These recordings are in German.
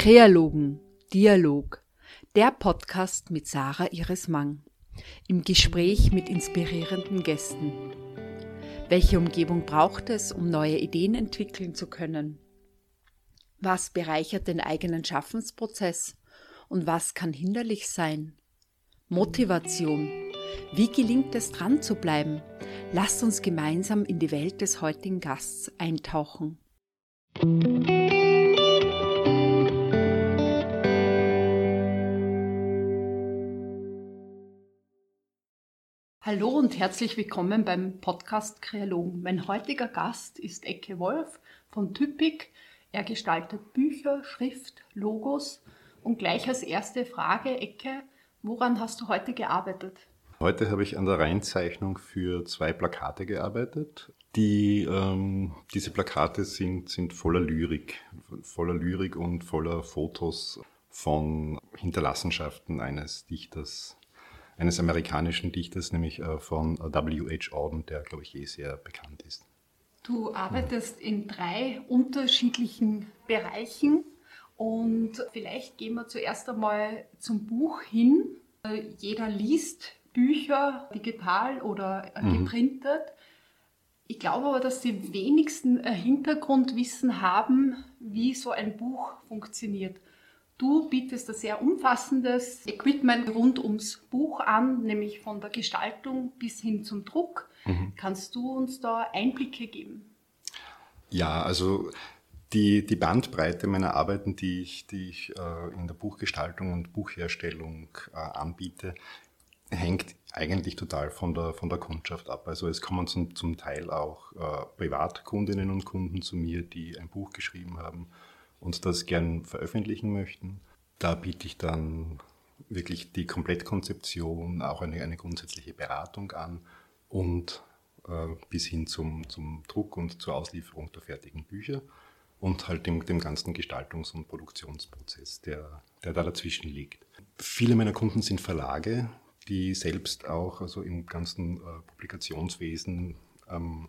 Krealogen, Dialog, der Podcast mit Sarah Iris Mang. Im Gespräch mit inspirierenden Gästen. Welche Umgebung braucht es, um neue Ideen entwickeln zu können? Was bereichert den eigenen Schaffensprozess und was kann hinderlich sein? Motivation. Wie gelingt es dran zu bleiben? Lasst uns gemeinsam in die Welt des heutigen Gasts eintauchen. Hallo und herzlich willkommen beim Podcast Kreologen. Mein heutiger Gast ist Ecke Wolf von Typik. Er gestaltet Bücher, Schrift, Logos. Und gleich als erste Frage, Ecke, woran hast du heute gearbeitet? Heute habe ich an der Reinzeichnung für zwei Plakate gearbeitet. Die, ähm, diese Plakate sind, sind voller Lyrik, voller Lyrik und voller Fotos von Hinterlassenschaften eines Dichters, eines amerikanischen Dichters, nämlich äh, von W.H. Auden, der, glaube ich, eh sehr bekannt ist. Du arbeitest in drei unterschiedlichen Bereichen und vielleicht gehen wir zuerst einmal zum Buch hin. Äh, jeder liest Bücher digital oder äh, mhm. geprintet. Mhm. Ich glaube aber, dass die wenigsten Hintergrundwissen haben, wie so ein Buch funktioniert. Du bietest ein sehr umfassendes Equipment rund ums Buch an, nämlich von der Gestaltung bis hin zum Druck. Mhm. Kannst du uns da Einblicke geben? Ja, also die, die Bandbreite meiner Arbeiten, die ich, die ich äh, in der Buchgestaltung und Buchherstellung äh, anbiete, hängt eigentlich total von der, von der Kundschaft ab. Also es kommen zum, zum Teil auch äh, Privatkundinnen und Kunden zu mir, die ein Buch geschrieben haben und das gern veröffentlichen möchten. Da biete ich dann wirklich die Komplettkonzeption, auch eine, eine grundsätzliche Beratung an und äh, bis hin zum, zum Druck und zur Auslieferung der fertigen Bücher und halt dem, dem ganzen Gestaltungs- und Produktionsprozess, der, der da dazwischen liegt. Viele meiner Kunden sind Verlage, die selbst auch also im ganzen äh, Publikationswesen ähm,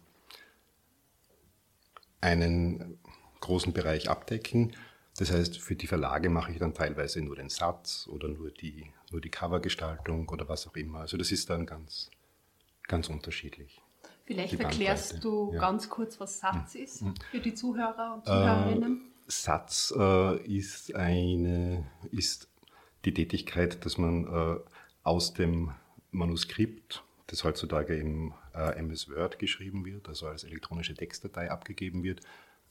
einen großen Bereich abdecken. Das heißt, für die Verlage mache ich dann teilweise nur den Satz oder nur die, nur die Covergestaltung oder was auch immer. Also das ist dann ganz, ganz unterschiedlich. Vielleicht erklärst du ja. ganz kurz, was Satz ist für die Zuhörer und Zuhörerinnen. Äh, Satz äh, ist eine ist die Tätigkeit, dass man äh, aus dem Manuskript, das heutzutage im äh, MS Word geschrieben wird, also als elektronische Textdatei abgegeben wird,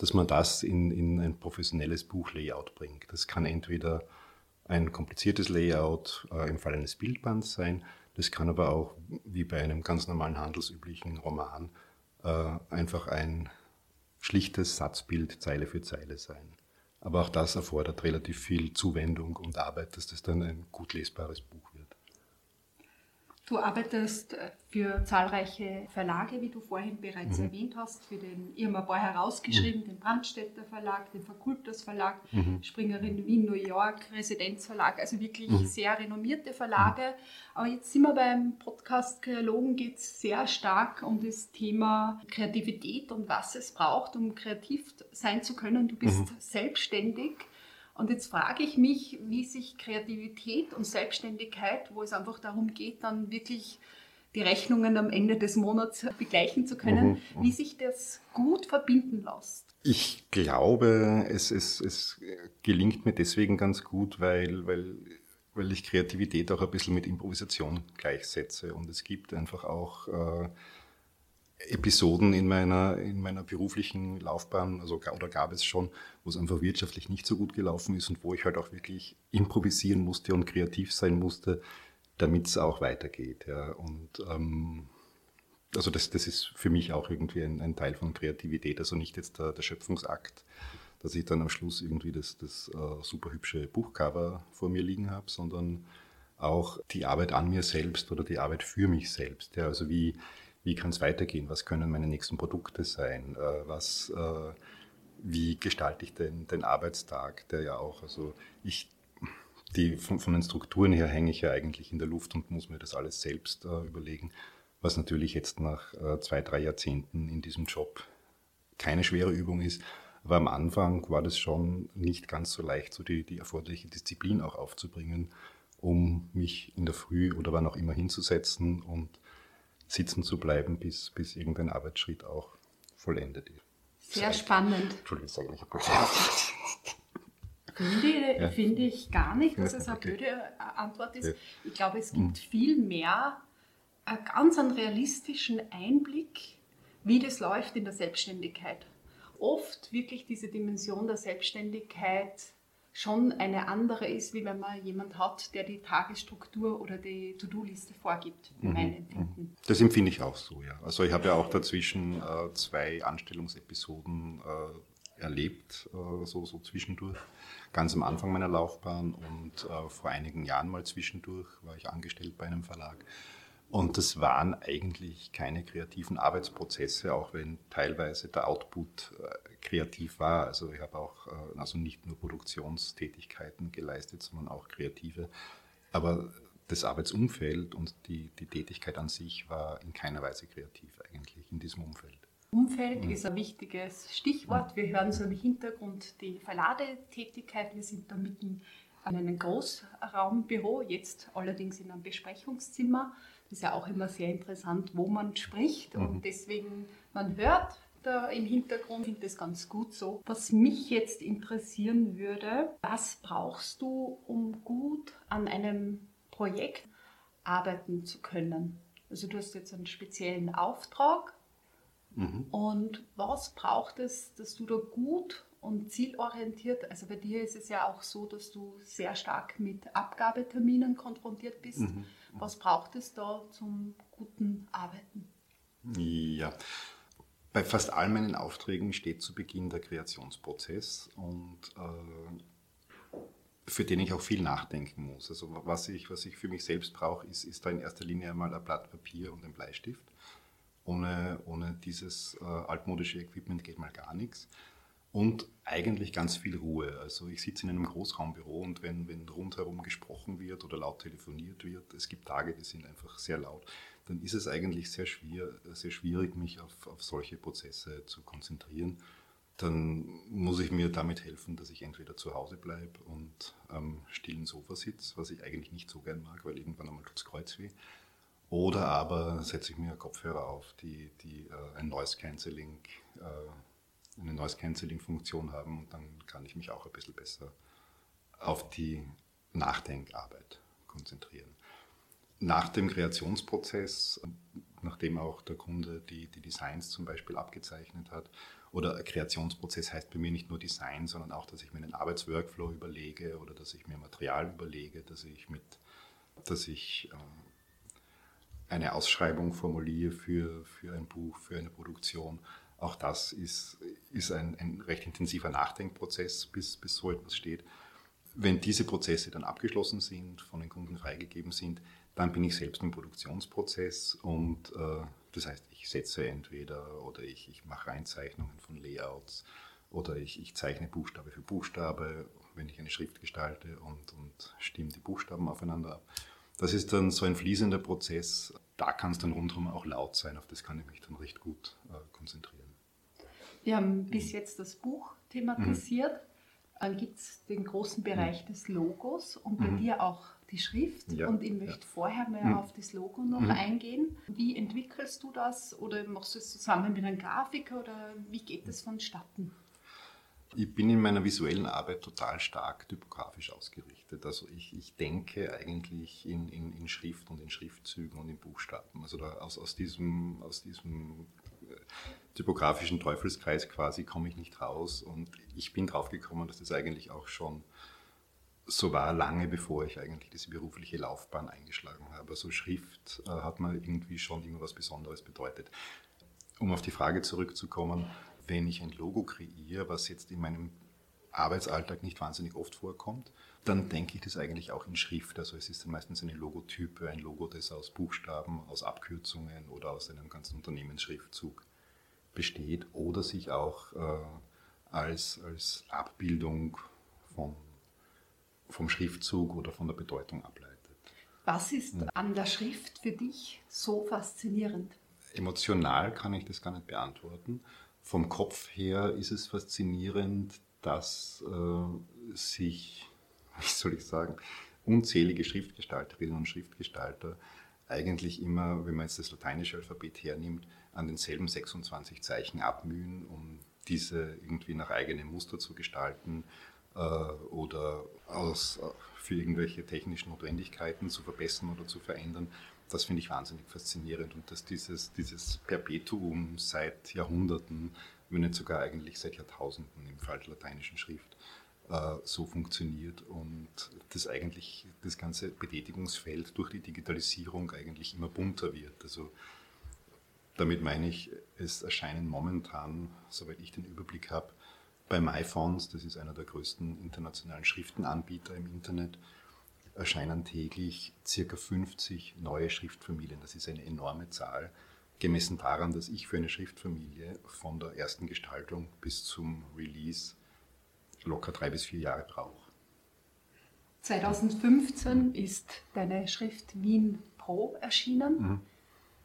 dass man das in, in ein professionelles Buchlayout bringt. Das kann entweder ein kompliziertes Layout äh, im Fall eines Bildbands sein, das kann aber auch, wie bei einem ganz normalen handelsüblichen Roman, äh, einfach ein schlichtes Satzbild Zeile für Zeile sein. Aber auch das erfordert relativ viel Zuwendung und Arbeit, dass das dann ein gut lesbares Buch. Du arbeitest äh, für zahlreiche Verlage, wie du vorhin bereits mhm. erwähnt hast, für den Irma Boy herausgeschrieben, mhm. den Brandstätter Verlag, den Fakultas Verlag, mhm. Springerin Wien, New York, Residenzverlag, also wirklich mhm. sehr renommierte Verlage. Aber jetzt sind wir beim Podcast Kreologen, geht es sehr stark um das Thema Kreativität und was es braucht, um kreativ sein zu können. Du bist mhm. selbstständig. Und jetzt frage ich mich, wie sich Kreativität und Selbstständigkeit, wo es einfach darum geht, dann wirklich die Rechnungen am Ende des Monats begleichen zu können, mhm, mhm. wie sich das gut verbinden lässt. Ich glaube, es, es, es gelingt mir deswegen ganz gut, weil, weil, weil ich Kreativität auch ein bisschen mit Improvisation gleichsetze. Und es gibt einfach auch äh, Episoden in meiner, in meiner beruflichen Laufbahn, also oder gab es schon, wo es einfach wirtschaftlich nicht so gut gelaufen ist und wo ich halt auch wirklich improvisieren musste und kreativ sein musste, damit es auch weitergeht. Ja. Und ähm, also das, das ist für mich auch irgendwie ein, ein Teil von Kreativität, also nicht jetzt der, der, Schöpfungsakt, dass ich dann am Schluss irgendwie das, das uh, super hübsche Buchcover vor mir liegen habe, sondern auch die Arbeit an mir selbst oder die Arbeit für mich selbst. Ja. Also wie wie kann es weitergehen, was können meine nächsten Produkte sein, äh, was, äh, wie gestalte ich den, den Arbeitstag, der ja auch, also ich, die, von, von, den Strukturen her hänge ich ja eigentlich in der Luft und muss mir das alles selbst äh, überlegen, was natürlich jetzt nach zwei, drei Jahrzehnten in diesem Job keine schwere Übung ist, Aber am Anfang war das schon nicht ganz so leicht, so die, die erforderliche Disziplin auch aufzubringen, um mich in der Früh oder wann auch immer hinzusetzen und sitzen zu bleiben, bis, bis irgendein Arbeitsschritt auch vollendet ist. Sehr spannend. Entschuldigung, sage ich Finde, ja. finde ich gar nicht, dass es eine okay. blöde äh, Antwort ist. Ja. Ich glaube, es gibt mhm. viel mehr einen ganz einen realistischen Einblick, wie das läuft in der Selbstständigkeit. Oft wirklich diese Dimension der Selbstständigkeit schon eine andere ist, wie wenn man jemand hat, der die Tagesstruktur oder die To-Do-Liste vorgibt, mhm. mein Empfinden. Mhm. Das empfinde ich auch so, ja. Also ich habe ja auch dazwischen äh, zwei Anstellungsepisoden äh, erlebt, äh, so, so zwischendurch. Ganz am Anfang meiner Laufbahn und äh, vor einigen Jahren mal zwischendurch war ich angestellt bei einem Verlag. Und das waren eigentlich keine kreativen Arbeitsprozesse, auch wenn teilweise der Output äh, kreativ war. Also ich habe auch äh, also nicht nur Produktionstätigkeiten geleistet, sondern auch kreative. Aber das Arbeitsumfeld und die, die Tätigkeit an sich war in keiner Weise kreativ eigentlich in diesem Umfeld. Umfeld mhm. ist ein wichtiges Stichwort. Wir hören so im Hintergrund die Verladetätigkeit. Wir sind da mitten an einem Großraumbüro, jetzt allerdings in einem Besprechungszimmer ist ja auch immer sehr interessant, wo man spricht mhm. und deswegen, man hört da im Hintergrund, finde das ganz gut so. Was mich jetzt interessieren würde, was brauchst du, um gut an einem Projekt arbeiten zu können? Also du hast jetzt einen speziellen Auftrag mhm. und was braucht es, dass du da gut und zielorientiert, also bei dir ist es ja auch so, dass du sehr stark mit Abgabeterminen konfrontiert bist. Mhm. Was braucht es da zum guten Arbeiten? Ja, bei fast all meinen Aufträgen steht zu Beginn der Kreationsprozess und äh, für den ich auch viel nachdenken muss. Also was ich, was ich für mich selbst brauche, ist, ist da in erster Linie einmal ein Blatt Papier und ein Bleistift. Ohne, ohne dieses äh, altmodische Equipment geht mal gar nichts und eigentlich ganz viel Ruhe. Also ich sitze in einem Großraumbüro und wenn, wenn rundherum gesprochen wird oder laut telefoniert wird, es gibt Tage, die sind einfach sehr laut, dann ist es eigentlich sehr, schwer, sehr schwierig, mich auf, auf solche Prozesse zu konzentrieren. Dann muss ich mir damit helfen, dass ich entweder zu Hause bleibe und am stillen Sofa sitze, was ich eigentlich nicht so gern mag, weil irgendwann einmal tut das Kreuz weh. Oder aber setze ich mir Kopfhörer auf, die, die äh, ein Noise Cancelling äh, eine Noise Cancelling Funktion haben und dann kann ich mich auch ein bisschen besser auf die Nachdenkarbeit konzentrieren. Nach dem Kreationsprozess, nachdem auch der Kunde die, die Designs zum Beispiel abgezeichnet hat, oder Kreationsprozess heißt bei mir nicht nur Design, sondern auch, dass ich mir einen Arbeitsworkflow überlege oder dass ich mir Material überlege, dass ich mit, dass ich äh, eine Ausschreibung formuliere für, für ein Buch, für eine Produktion auch das ist, ist ein, ein recht intensiver Nachdenkprozess, bis, bis so etwas steht. Wenn diese Prozesse dann abgeschlossen sind, von den Kunden freigegeben sind, dann bin ich selbst im Produktionsprozess und äh, das heißt, ich setze entweder oder ich, ich mache Einzeichnungen von Layouts oder ich, ich zeichne Buchstabe für Buchstabe, wenn ich eine Schrift gestalte und, und stimme die Buchstaben aufeinander ab. Das ist dann so ein fließender Prozess. Da kann es dann rundherum auch laut sein, auf das kann ich mich dann recht gut äh, konzentrieren. Wir haben bis jetzt das Buch thematisiert. Mhm. Dann gibt es den großen Bereich des Logos und bei mhm. dir auch die Schrift. Ja. Und ich möchte ja. vorher mehr mhm. auf das Logo noch mhm. eingehen. Wie entwickelst du das oder machst du es zusammen mit einem Grafiker oder wie geht das vonstatten? Ich bin in meiner visuellen Arbeit total stark typografisch ausgerichtet. Also ich, ich denke eigentlich in, in, in, Schrift und in Schriftzügen und in Buchstaben. Also aus, aus, diesem, aus diesem typografischen Teufelskreis quasi komme ich nicht raus. Und ich bin drauf gekommen, dass das eigentlich auch schon so war, lange bevor ich eigentlich diese berufliche Laufbahn eingeschlagen habe. Also Schrift äh, hat mal irgendwie schon immer was Besonderes bedeutet. Um auf die Frage zurückzukommen, wenn ich ein Logo kreiere, was jetzt in meinem Arbeitsalltag nicht wahnsinnig oft vorkommt, dann denke ich das eigentlich auch in Schrift. Also es ist dann meistens eine Logotype, ein Logo, das aus Buchstaben, aus Abkürzungen oder aus einem ganzen Unternehmensschriftzug besteht oder sich auch äh, als, als Abbildung vom, vom Schriftzug oder von der Bedeutung ableitet. Was ist ja. an der Schrift für dich so faszinierend? Emotional kann ich das gar nicht beantworten, vom Kopf her ist es faszinierend, dass äh, sich, wie soll ich sagen, unzählige Schriftgestalterinnen und Schriftgestalter eigentlich immer, wenn man jetzt das lateinische Alphabet hernimmt, an denselben 26 Zeichen abmühen, um diese irgendwie nach eigenem Muster zu gestalten äh, oder aus, für irgendwelche technischen Notwendigkeiten zu verbessern oder zu verändern. Das finde ich wahnsinnig faszinierend und dass dieses, dieses Perpetuum seit Jahrhunderten, wenn nicht sogar eigentlich seit Jahrtausenden im Fall der lateinischen Schrift, so funktioniert und das eigentlich das ganze Betätigungsfeld durch die Digitalisierung eigentlich immer bunter wird. Also damit meine ich, es erscheinen momentan, soweit ich den Überblick habe, bei MyFonts, das ist einer der größten internationalen Schriftenanbieter im Internet, erscheinen täglich circa 50 neue Schriftfamilien. Das ist eine enorme Zahl, gemessen daran, dass ich für eine Schriftfamilie von der ersten Gestaltung bis zum Release locker drei bis vier Jahre brauche. 2015 ist deine Schrift Wien Pro erschienen. Mhm.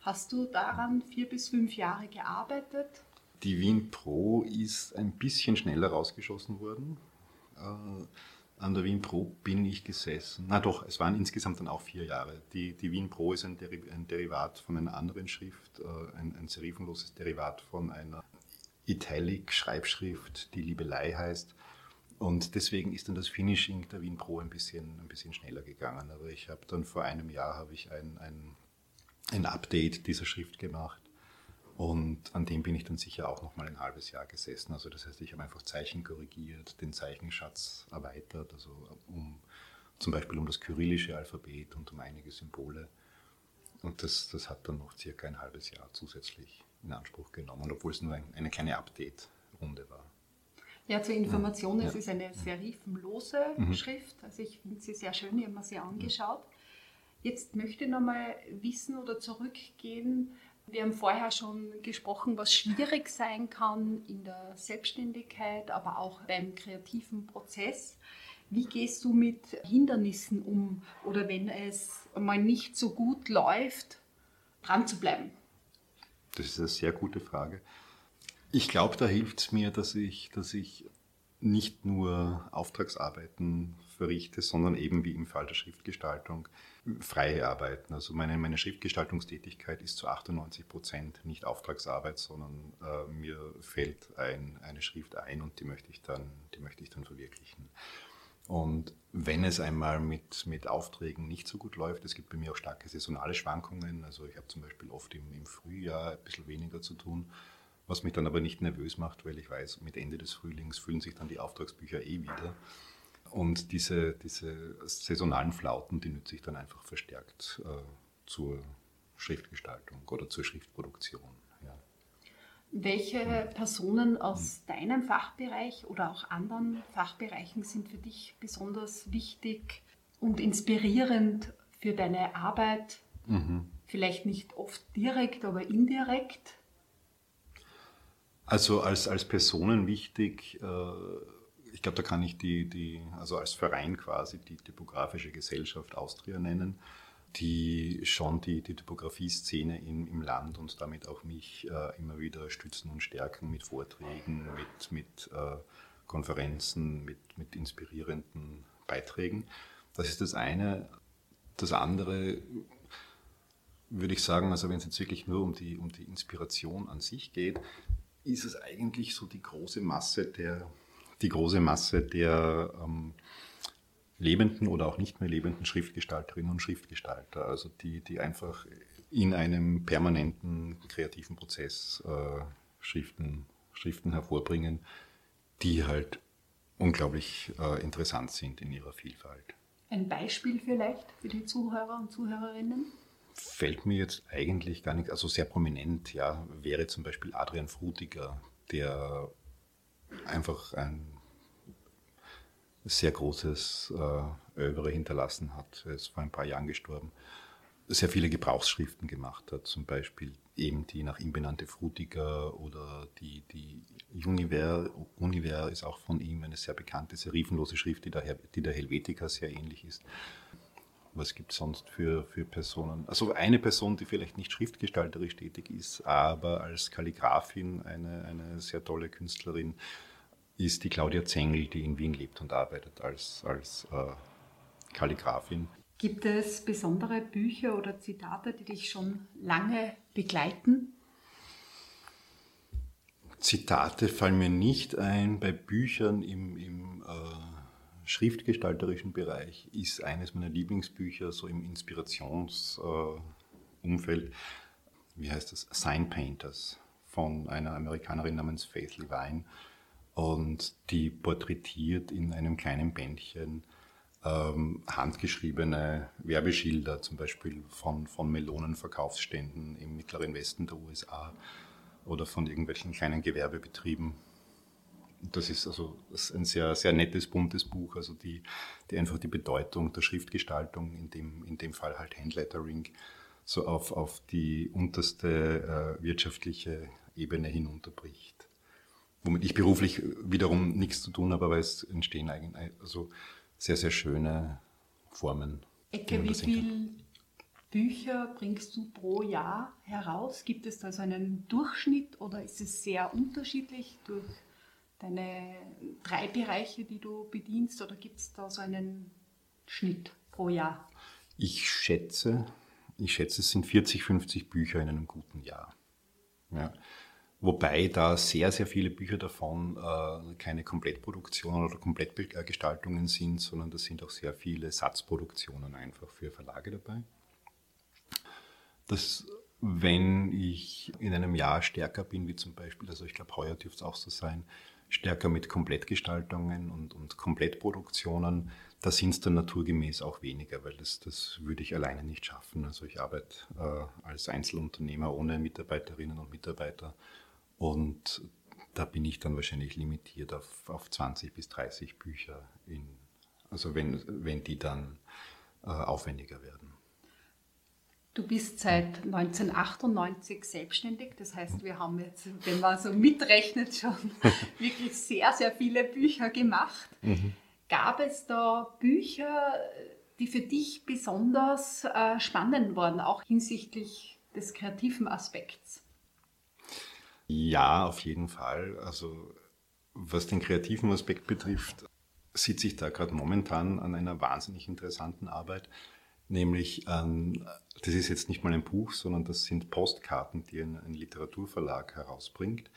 Hast du daran vier bis fünf Jahre gearbeitet? Die Wien Pro ist ein bisschen schneller rausgeschossen worden. Äh, an der Wien Pro bin ich gesessen. Na doch, es waren insgesamt dann auch vier Jahre. Die, die Wien Pro ist ein, Deri ein, Derivat von einer anderen Schrift, äh, ein, ein serifenloses Derivat von einer Italic-Schreibschrift, die Liebelei heißt. Und deswegen ist dann das Finishing der Wien Pro ein bisschen, ein bisschen schneller gegangen. Aber ich habe dann vor einem Jahr habe ich ein, ein, ein Update dieser Schrift gemacht und an dem bin ich dann sicher auch noch mal ein halbes Jahr gesessen. Also das heißt, ich habe einfach Zeichen korrigiert, den Zeichenschatz erweitert, also um zum Beispiel um das kyrillische Alphabet und um einige Symbole. Und das, das hat dann noch circa ein halbes Jahr zusätzlich in Anspruch genommen, obwohl es nur ein, eine kleine Update-Runde war. Ja, zur Information, ja. es ist eine serifenlose mhm. Schrift. Also ich finde sie sehr schön, ich habe mir sie angeschaut. Jetzt möchte ich nochmal wissen oder zurückgehen wir haben vorher schon gesprochen, was schwierig sein kann in der Selbstständigkeit, aber auch beim kreativen Prozess. Wie gehst du mit Hindernissen um oder wenn es mal nicht so gut läuft, dran zu bleiben? Das ist eine sehr gute Frage. Ich glaube, da hilft es mir, dass ich, dass ich nicht nur Auftragsarbeiten verrichte, sondern eben wie im Fall der Schriftgestaltung freie Arbeiten. Also meine, meine Schriftgestaltungstätigkeit ist zu 98 Prozent nicht Auftragsarbeit, sondern äh, mir fällt ein, eine Schrift ein und die möchte ich dann, die möchte ich dann verwirklichen. Und wenn es einmal mit, mit Aufträgen nicht so gut läuft, es gibt bei mir auch starke saisonale Schwankungen. Also ich habe zum Beispiel oft im, im Frühjahr ein bisschen weniger zu tun, was mich dann aber nicht nervös macht, weil ich weiß, mit Ende des Frühlings füllen sich dann die Auftragsbücher eh wieder. Und diese, diese saisonalen Flauten, die nütze ich dann einfach verstärkt äh, zur Schriftgestaltung oder zur Schriftproduktion. Ja. Welche Personen aus hm. deinem Fachbereich oder auch anderen Fachbereichen sind für dich besonders wichtig und inspirierend für deine Arbeit? Mhm. Vielleicht nicht oft direkt, aber indirekt? Also als, als Personen wichtig, äh, ich glaube, da kann ich die, die, also als Verein quasi die Typografische Gesellschaft Austria nennen, die schon die, die Typografie-Szene im, im Land und damit auch mich äh, immer wieder stützen und stärken mit Vorträgen, mit, mit äh, Konferenzen, mit, mit inspirierenden Beiträgen. Das ist das eine. Das andere würde ich sagen, also wenn es jetzt wirklich nur um die, um die Inspiration an sich geht, ist es eigentlich so die große Masse der die große Masse der ähm, lebenden oder auch nicht mehr lebenden Schriftgestalterinnen und Schriftgestalter, also die, die einfach in einem permanenten kreativen Prozess äh, Schriften, Schriften hervorbringen, die halt unglaublich äh, interessant sind in ihrer Vielfalt. Ein Beispiel vielleicht für die Zuhörer und Zuhörerinnen? Fällt mir jetzt eigentlich gar nicht, also sehr prominent, ja, wäre zum Beispiel Adrian Frutiger, der einfach ein sehr großes äh, Övre hinterlassen hat. Er ist vor ein paar Jahren gestorben. Sehr viele Gebrauchsschriften gemacht hat, zum Beispiel eben die nach ihm benannte Frutiger oder die, die Univer, Univer ist auch von ihm eine sehr bekannte serifenlose Schrift, die der, die der Helvetica sehr ähnlich ist. Was gibt es sonst für, für Personen? Also eine Person, die vielleicht nicht schriftgestalterisch tätig ist, aber als Kalligrafin eine, eine sehr tolle Künstlerin, ist die Claudia Zengel, die in Wien lebt und arbeitet als, als äh, Kalligrafin. Gibt es besondere Bücher oder Zitate, die dich schon lange begleiten? Zitate fallen mir nicht ein. Bei Büchern im, im schriftgestalterischen Bereich ist eines meiner Lieblingsbücher so im Inspirationsumfeld, äh, wie heißt das, Sign Painters von einer Amerikanerin namens Faith Levine. Und die porträtiert in einem kleinen Bändchen ähm, handgeschriebene Werbeschilder, zum Beispiel von, von Melonenverkaufsständen im mittleren Westen der USA oder von irgendwelchen kleinen Gewerbebetrieben. Das ist also das ist ein sehr, sehr nettes, buntes Buch, also die, die einfach die Bedeutung der Schriftgestaltung, in dem, in dem Fall halt Handlettering, so auf, auf die unterste äh, wirtschaftliche Ebene hinunterbricht. Womit ich beruflich wiederum nichts zu tun habe, aber es entstehen eigentlich also sehr, sehr schöne Formen. Ecke, wie viel Bücher bringst du pro Jahr heraus? Gibt es da so einen Durchschnitt oder ist es sehr unterschiedlich durch deine drei Bereiche, die du bedienst oder gibt es da so einen Schnitt pro Jahr? Ich schätze, ich schätze, es sind 40, 50 Bücher in einem guten Jahr. Ja. Wobei da sehr, sehr viele Bücher davon äh, keine Komplettproduktionen oder Komplettgestaltungen sind, sondern da sind auch sehr viele Satzproduktionen einfach für Verlage dabei dass wenn ich in einem Jahr stärker bin, wie zum Beispiel, also ich glaube, heuer dürfte es auch so sein, stärker mit Komplettgestaltungen und, und Komplettproduktionen, da sind es dann naturgemäß auch weniger, weil das, das würde ich alleine nicht schaffen. Also ich arbeite äh, als Einzelunternehmer ohne Mitarbeiterinnen und Mitarbeiter und da bin ich dann wahrscheinlich limitiert auf, auf 20 bis 30 Bücher, in, also wenn, wenn die dann äh, aufwendiger werden. Du bist seit 1998 selbstständig, das heißt, wir haben jetzt, wenn man so mitrechnet, schon wirklich sehr, sehr viele Bücher gemacht. Mhm. Gab es da Bücher, die für dich besonders äh, spannend waren, auch hinsichtlich des kreativen Aspekts? Ja, auf jeden Fall. Also was den kreativen Aspekt betrifft, sitze ich da gerade momentan an einer wahnsinnig interessanten Arbeit nämlich an, das ist jetzt nicht mal ein Buch, sondern das sind Postkarten, die ein, ein Literaturverlag herausbringt.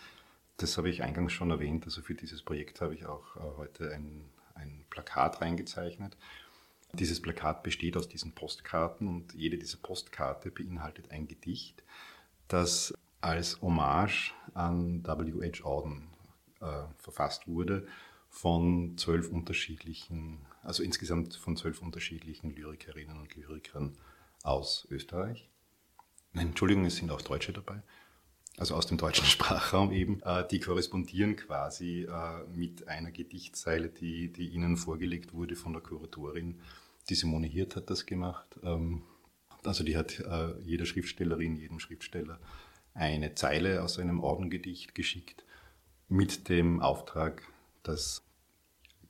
Das habe ich eingangs schon erwähnt, also für dieses Projekt habe ich auch äh, heute ein, ein Plakat reingezeichnet. Dieses Plakat besteht aus diesen Postkarten und jede dieser Postkarte beinhaltet ein Gedicht, das als Hommage an W.H. Auden äh, verfasst wurde von zwölf unterschiedlichen, also insgesamt von zwölf unterschiedlichen Lyrikerinnen und Lyrikern aus Österreich. Nein, Entschuldigung, es sind auch Deutsche dabei, also aus dem deutschen Sprachraum eben. Äh, die korrespondieren quasi äh, mit einer Gedichtzeile, die, die ihnen vorgelegt wurde von der Kuratorin. Die Simone Hirt hat das gemacht. Ähm, also die hat äh, jeder Schriftstellerin, jedem Schriftsteller eine Zeile aus einem Ordengedicht geschickt mit dem Auftrag, dass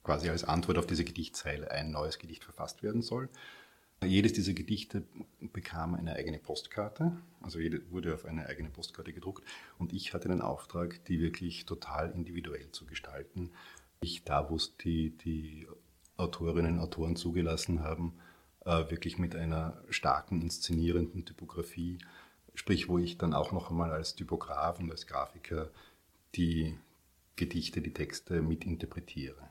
quasi als Antwort auf diese Gedichtzeile ein neues Gedicht verfasst werden soll. Jedes dieser Gedichte bekam eine eigene Postkarte, also wurde auf eine eigene Postkarte gedruckt und ich hatte den Auftrag, die wirklich total individuell zu gestalten. Ich da, wo es die, die Autorinnen und Autoren zugelassen haben, äh, wirklich mit einer starken inszenierenden Typografie, sprich wo ich dann auch noch einmal als Typograf und als Grafiker die Gedichte, die Texte mitinterpretiere.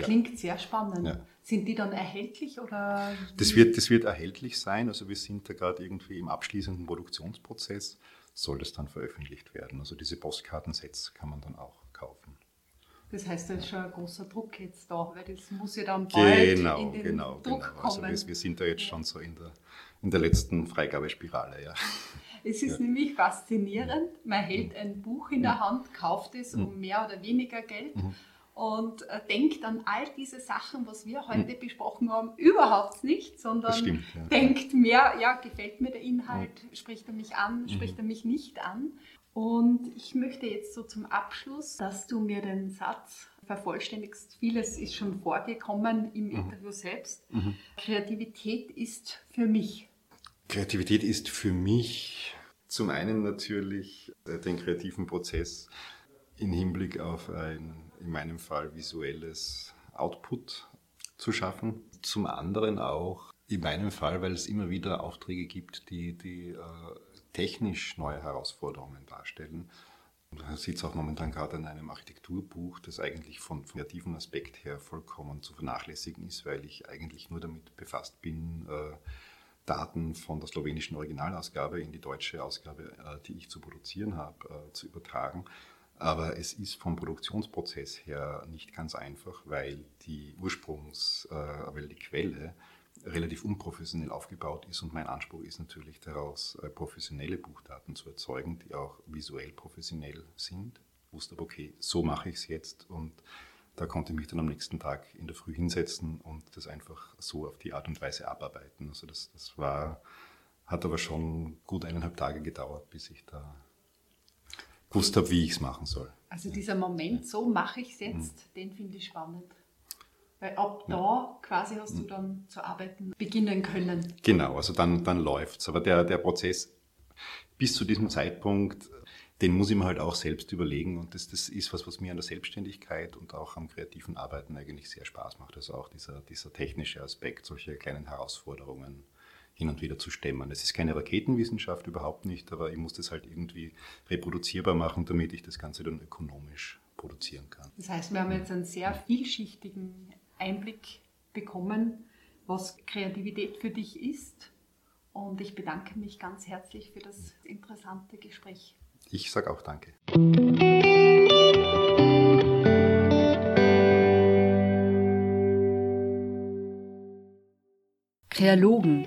Ja. Klingt sehr spannend. Ja. Sind die dann erhältlich oder? Das wird, das wird erhältlich sein. Also wir sind da gerade irgendwie im abschließenden Produktionsprozess, soll das dann veröffentlicht werden. Also diese Postkartensets kann man dann auch kaufen. Das heißt, da ist schon ein großer Druck jetzt da, weil das muss ja dann bald genau, in den genau, Druck genau. Also wir, wir, sind da jetzt schon so in der, in der letzten Freigabespirale, ja. Es ist ja. nämlich faszinierend. Man hält ein Buch in der Hand, kauft es um mhm. mehr oder weniger Geld mhm. Und äh, denkt an all diese Sachen, was wir heute mhm. besprochen haben, überhaupt nicht, sondern stimmt, ja. denkt mehr, ja, gefällt mir der Inhalt, spricht er mich an, spricht er mich nicht an. Und ich möchte jetzt so zum Abschluss, dass du mir den Satz vervollständigst. Vieles ist schon vorgekommen im mhm. Interview selbst. Mhm. Kreativität ist für mich. Kreativität ist für mich zum einen natürlich den kreativen Prozess in Hinblick auf ein, in meinem Fall, visuelles Output zu schaffen. Zum anderen auch in meinem Fall, weil es immer wieder Aufträge gibt, die, die äh, technisch neue Herausforderungen darstellen. Ich sitze auch momentan gerade an einem Architekturbuch, das eigentlich von kreativen Aspekt her vollkommen zu vernachlässigen ist, weil ich eigentlich nur damit befasst bin, äh, Daten von der slowenischen Originalausgabe in die deutsche Ausgabe, äh, die ich zu produzieren habe, äh, zu übertragen. Aber es ist vom Produktionsprozess her nicht ganz einfach, weil die Ursprungs, äh, weil die Quelle relativ unprofessionell aufgebaut ist und mein Anspruch ist natürlich daraus, äh, professionelle Buchdaten zu erzeugen, die auch visuell professionell sind. Ich wusste aber, okay, so mache ich es jetzt und da konnte ich mich dann am nächsten Tag in der Früh hinsetzen und das einfach so auf die Art und Weise abarbeiten. Also das, das war, hat aber schon gut eineinhalb Tage gedauert, bis ich da gewusst habe, wie ich es machen soll. Also dieser Moment, so mache ich es jetzt, mhm. den finde ich spannend. Weil ab da quasi hast du dann zu arbeiten beginnen können. Genau, also dann, dann läuft es. Aber der, der Prozess bis zu diesem Zeitpunkt, den muss ich mir halt auch selbst überlegen. Und das, das ist was, was mir an der Selbstständigkeit und auch am kreativen Arbeiten eigentlich sehr Spaß macht. Also auch dieser, dieser technische Aspekt, solche kleinen Herausforderungen hin und wieder zu stemmen. Es ist keine Raketenwissenschaft, überhaupt nicht, aber ich muss das halt irgendwie reproduzierbar machen, damit ich das Ganze dann ökonomisch produzieren kann. Das heißt, wir haben jetzt einen sehr vielschichtigen Einblick bekommen, was Kreativität für dich ist. Und ich bedanke mich ganz herzlich für das interessante Gespräch. Ich sage auch danke. Kreologen,